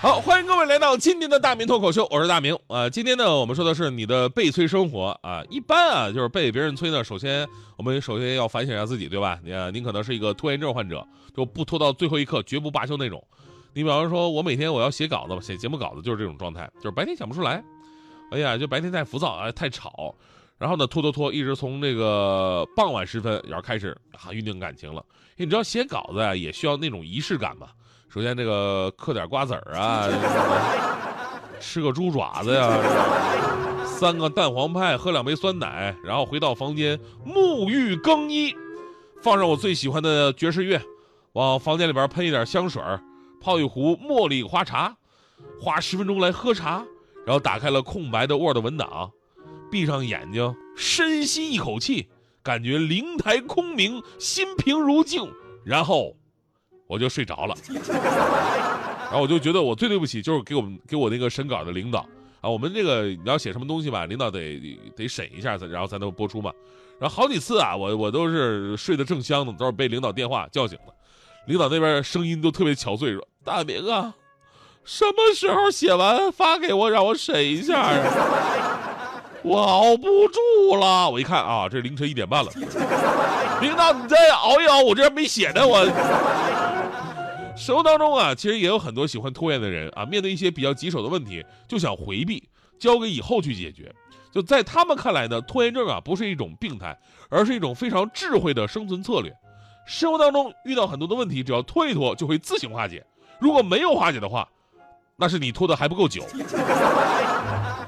好，欢迎各位来到今天的大明脱口秀，我是大明。呃，今天呢，我们说的是你的被催生活啊。一般啊，就是被别人催呢，首先我们首先要反省一下自己，对吧？你您可能是一个拖延症患者，就不拖到最后一刻，绝不罢休那种。你比方说，我每天我要写稿子，写节目稿子就是这种状态，就是白天想不出来，哎呀，就白天太浮躁啊，太吵，然后呢拖拖拖，一直从这个傍晚时分然后开始啊酝酿感情了。因为你知道写稿子啊也需要那种仪式感嘛？首先，这个嗑点瓜子儿啊，吃个猪爪子呀，三个蛋黄派，喝两杯酸奶，然后回到房间沐浴更衣，放上我最喜欢的爵士乐，往房间里边喷一点香水泡一壶茉莉花茶，花十分钟来喝茶，然后打开了空白的 Word 文档，闭上眼睛，深吸一口气，感觉灵台空明，心平如镜，然后。我就睡着了，然后我就觉得我最对不起就是给我们给我那个审稿的领导啊，我们这个你要写什么东西吧，领导得得审一下然后才能播出嘛。然后好几次啊，我我都是睡得正香呢，都是被领导电话叫醒的。领导那边声音都特别憔悴，说：“大明啊，什么时候写完发给我，让我审一下啊？我熬不住了。”我一看啊，这凌晨一点半了，领导你再熬一熬，我这还没写呢，我。生活当中啊，其实也有很多喜欢拖延的人啊。面对一些比较棘手的问题，就想回避，交给以后去解决。就在他们看来呢，拖延症啊不是一种病态，而是一种非常智慧的生存策略。生活当中遇到很多的问题，只要拖一拖就会自行化解。如果没有化解的话，那是你拖的还不够久。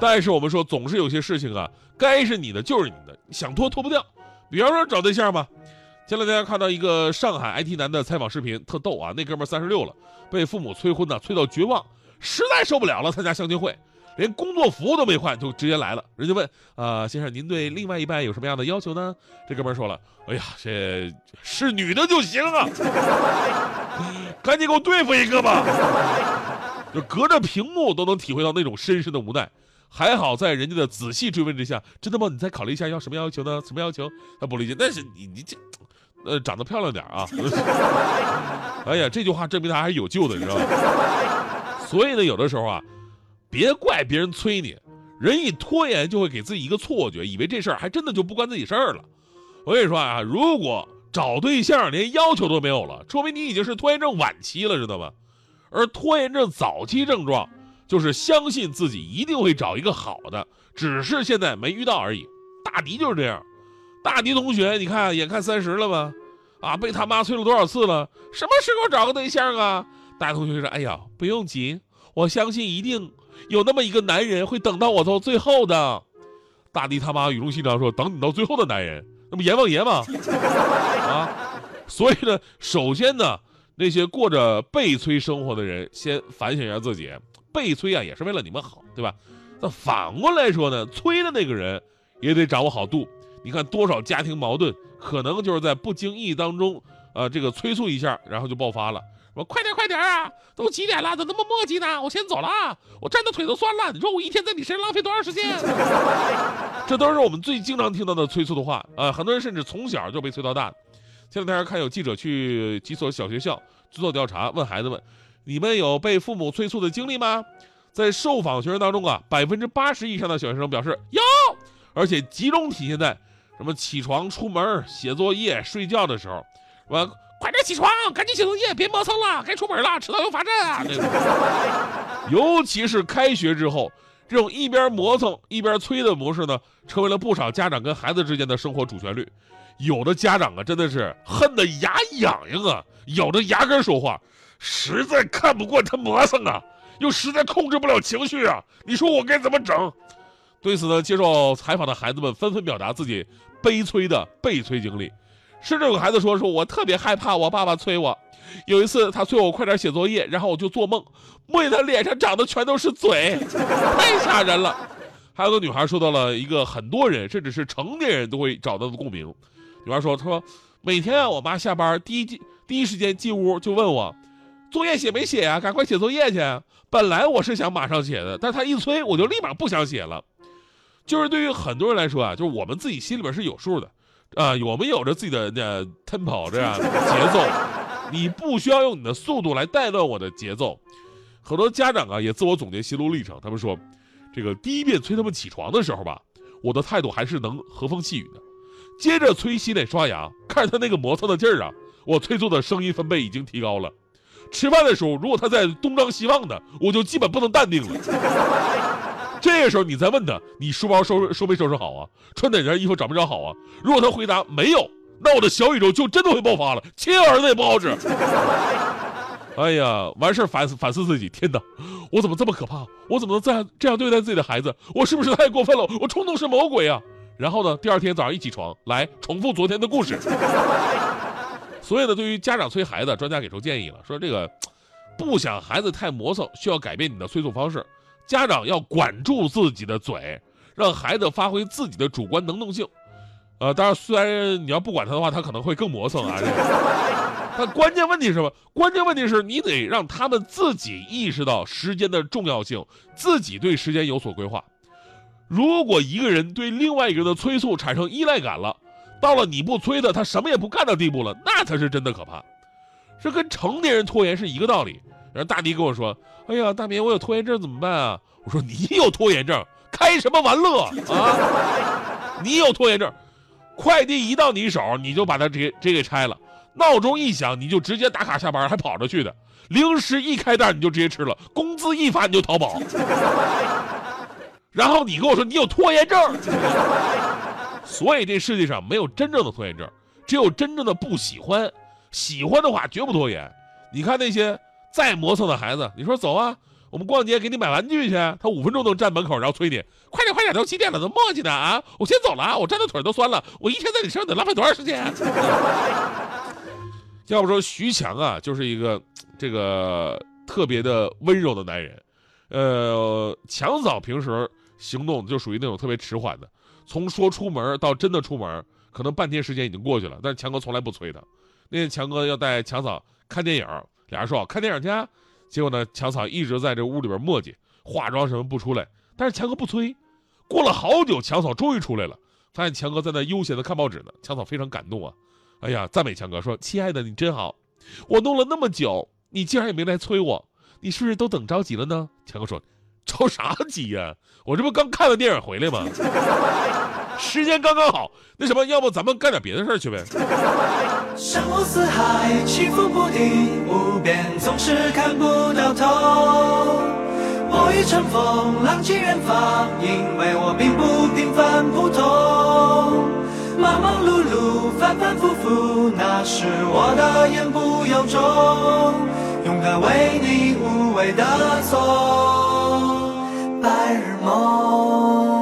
但是我们说，总是有些事情啊，该是你的就是你的，想拖拖不掉。比方说找对象吧。前两天看到一个上海 IT 男的采访视频，特逗啊！那哥们三十六了，被父母催婚呢，催到绝望，实在受不了了，参加相亲会，连工作服都没换就直接来了。人家问啊，先生，您对另外一半有什么样的要求呢？这哥们说了，哎呀，这是女的就行啊，赶紧给我对付一个吧！就隔着屏幕都能体会到那种深深的无奈。还好在人家的仔细追问之下，真的吗？你再考虑一下要什么要求呢？什么要求？他不理解，但是你你这。呃，长得漂亮点啊！哎呀，这句话证明他还是有救的，你知道吗？所以呢，有的时候啊，别怪别人催你，人一拖延就会给自己一个错觉，以为这事儿还真的就不关自己事儿了。我跟你说啊，如果找对象连要求都没有了，说明你已经是拖延症晚期了，知道吗？而拖延症早期症状就是相信自己一定会找一个好的，只是现在没遇到而已。大迪就是这样。大迪同学，你看，眼看三十了吧？啊，被他妈催了多少次了？什么时候找个对象啊？大同学说：“哎呀，不用急，我相信一定有那么一个男人会等到我到最后的。”大迪他妈语重心长说：“等你到最后的男人，那不阎王爷吗？” 啊，所以呢，首先呢，那些过着被催生活的人，先反省一下自己，被催啊，也是为了你们好，对吧？那反过来说呢，催的那个人也得掌握好度。你看多少家庭矛盾，可能就是在不经意当中，呃，这个催促一下，然后就爆发了。说快点快点啊，都几点了，怎么那么磨叽呢？我先走了啊，我站的腿都酸了。你说我一天在你身上浪费多长时间？这都是我们最经常听到的催促的话啊！很多人甚至从小就被催到大。前两天看有记者去几所小学校做调查，问孩子们：你们有被父母催促的经历吗？在受访学生当中啊，百分之八十以上的小学生表示有，而且集中体现在。什么起床、出门、写作业、睡觉的时候，我快点起床，赶紧写作业，别磨蹭了，该出门了，迟到又罚站啊！尤其是开学之后，这种一边磨蹭一边催的模式呢，成为了不少家长跟孩子之间的生活主旋律。有的家长啊，真的是恨得牙痒痒啊，咬着牙根说话，实在看不惯他磨蹭啊，又实在控制不了情绪啊，你说我该怎么整？对此呢，接受采访的孩子们纷纷表达自己悲催的被催经历。甚至有个孩子说：“说我特别害怕我爸爸催我。有一次他催我快点写作业，然后我就做梦，梦见他脸上长的全都是嘴，太吓人了。”还有个女孩说到了一个很多人，甚至是成年人都会找到的共鸣。女孩说：“她说每天啊，我妈下班第一进第一时间进屋就问我，作业写没写呀？赶快写作业去。本来我是想马上写的，但她一催，我就立马不想写了。就是对于很多人来说啊，就是我们自己心里边是有数的，啊，我们有着自己的那 tempo 这样的节奏，你不需要用你的速度来带乱我的节奏。很多家长啊也自我总结心路历程，他们说。”这个第一遍催他们起床的时候吧，我的态度还是能和风细雨的。接着催洗脸刷牙，看他那个磨蹭的劲儿啊，我催促的声音分贝已经提高了。吃饭的时候，如果他在东张西望的，我就基本不能淡定了。这个时候你再问他，你书包收收没收拾好啊？穿哪件衣服找没找好啊？如果他回答没有，那我的小宇宙就真的会爆发了，亲儿子也不好使。哎呀，完事儿反思反思自己，天哪，我怎么这么可怕？我怎么能这样这样对待自己的孩子？我是不是太过分了？我冲动是魔鬼啊！然后呢，第二天早上一起床，来重复昨天的故事。所以呢，对于家长催孩子，专家给出建议了，说这个不想孩子太磨蹭，需要改变你的催促方式。家长要管住自己的嘴，让孩子发挥自己的主观能动性。呃，当然，虽然你要不管他的话，他可能会更磨蹭啊。但关键问题是什么？关键问题是你得让他们自己意识到时间的重要性，自己对时间有所规划。如果一个人对另外一个人的催促产生依赖感了，到了你不催的，他什么也不干的地步了，那才是真的可怕。这跟成年人拖延是一个道理。然后大迪跟我说：“哎呀，大明，我有拖延症怎么办啊？”我说：“你有拖延症，开什么玩乐啊？你有拖延症。”快递一到你手，你就把它直接直接给拆了；闹钟一响，你就直接打卡下班，还跑着去的；零食一开袋，你就直接吃了；工资一发，你就淘宝。然后你跟我说你有拖延症，所以这世界上没有真正的拖延症，只有真正的不喜欢。喜欢的话绝不拖延。你看那些再磨蹭的孩子，你说走啊。我们逛街给你买玩具去，他五分钟都站门口，然后催你快点快点，都几点了，都磨叽呢啊！我先走了，我站的腿都酸了，我一天在你身上得浪费多长时间？要不说徐强啊，就是一个这个特别的温柔的男人。呃，强嫂平时行动就属于那种特别迟缓的，从说出门到真的出门，可能半天时间已经过去了，但是强哥从来不催他。那天强哥要带强嫂看电影，俩人说看电影去。结果呢？强嫂一直在这屋里边磨叽，化妆什么不出来。但是强哥不催。过了好久，强嫂终于出来了，发现强哥在那悠闲的看报纸呢。强嫂非常感动啊，哎呀，赞美强哥说：“亲爱的，你真好，我弄了那么久，你竟然也没来催我，你是不是都等着急了呢？”强哥说：“着啥急呀？我这不刚看完电影回来吗？” 时间刚刚好，那什么，要不咱们干点别的事儿去呗？山呼四海，起伏不定，无边总是看不到头。我欲乘风，浪迹远方，因为我并不平凡普通。忙忙碌碌，反反复复，那是我的言不由衷。勇敢为你无畏的做白日梦。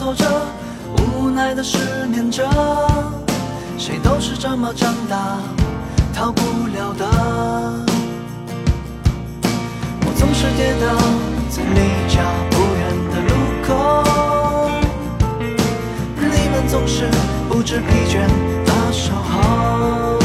走着，无奈的失眠着，谁都是这么长大，逃不了的。我总是跌倒在离家不远的路口，你们总是不知疲倦的。守候。